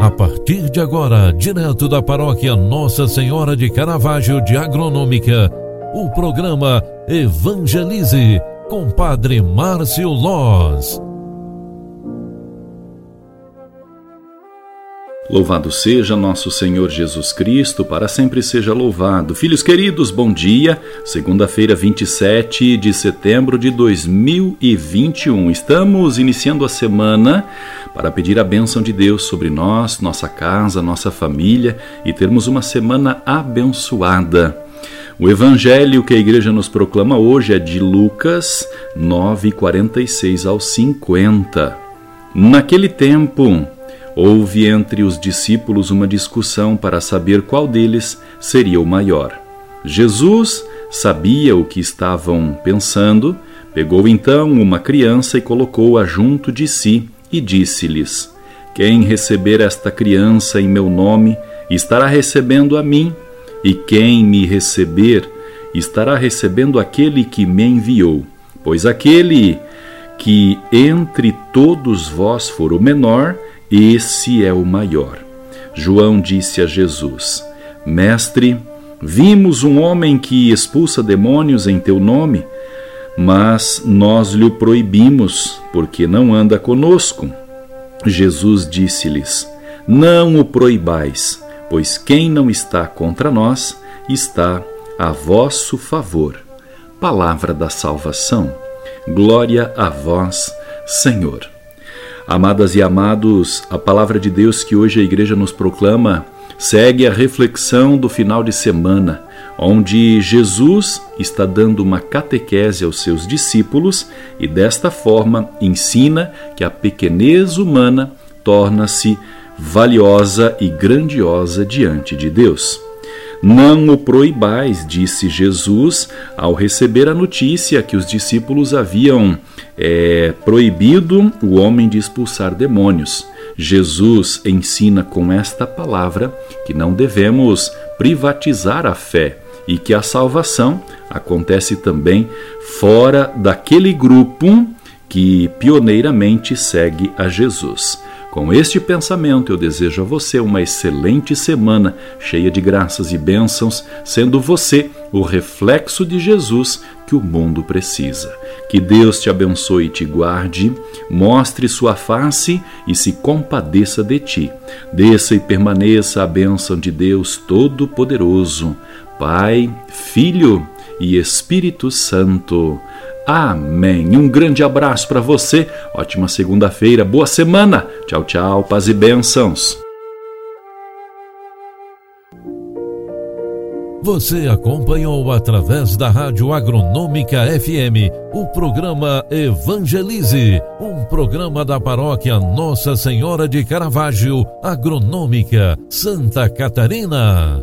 A partir de agora, direto da paróquia Nossa Senhora de Caravaggio de Agronômica, o programa Evangelize com Padre Márcio Loz. Louvado seja nosso Senhor Jesus Cristo, para sempre seja louvado. Filhos queridos, bom dia. Segunda-feira, 27 de setembro de 2021. Estamos iniciando a semana para pedir a bênção de Deus sobre nós, nossa casa, nossa família e termos uma semana abençoada. O evangelho que a igreja nos proclama hoje é de Lucas 9, 46 ao 50. Naquele tempo, Houve entre os discípulos uma discussão para saber qual deles seria o maior. Jesus sabia o que estavam pensando, pegou então uma criança e colocou-a junto de si e disse-lhes: Quem receber esta criança em meu nome estará recebendo a mim, e quem me receber estará recebendo aquele que me enviou. Pois aquele que entre todos vós for o menor, esse é o maior. João disse a Jesus: Mestre, vimos um homem que expulsa demônios em teu nome, mas nós lhe proibimos, porque não anda conosco. Jesus disse-lhes: Não o proibais, pois quem não está contra nós está a vosso favor. Palavra da salvação. Glória a vós, Senhor. Amadas e amados, a palavra de Deus que hoje a igreja nos proclama segue a reflexão do final de semana, onde Jesus está dando uma catequese aos seus discípulos e desta forma ensina que a pequenez humana torna-se valiosa e grandiosa diante de Deus. Não o proibais, disse Jesus ao receber a notícia que os discípulos haviam é, proibido o homem de expulsar demônios. Jesus ensina com esta palavra que não devemos privatizar a fé e que a salvação acontece também fora daquele grupo que pioneiramente segue a Jesus. Com este pensamento, eu desejo a você uma excelente semana, cheia de graças e bênçãos, sendo você o reflexo de Jesus que o mundo precisa. Que Deus te abençoe e te guarde, mostre sua face e se compadeça de ti. Desça e permaneça a bênção de Deus Todo-Poderoso, Pai, Filho e Espírito Santo. Amém. Um grande abraço para você. Ótima segunda-feira. Boa semana. Tchau, tchau. Paz e bênçãos. Você acompanhou através da Rádio Agronômica FM o programa Evangelize, um programa da paróquia Nossa Senhora de Caravaggio, Agronômica, Santa Catarina.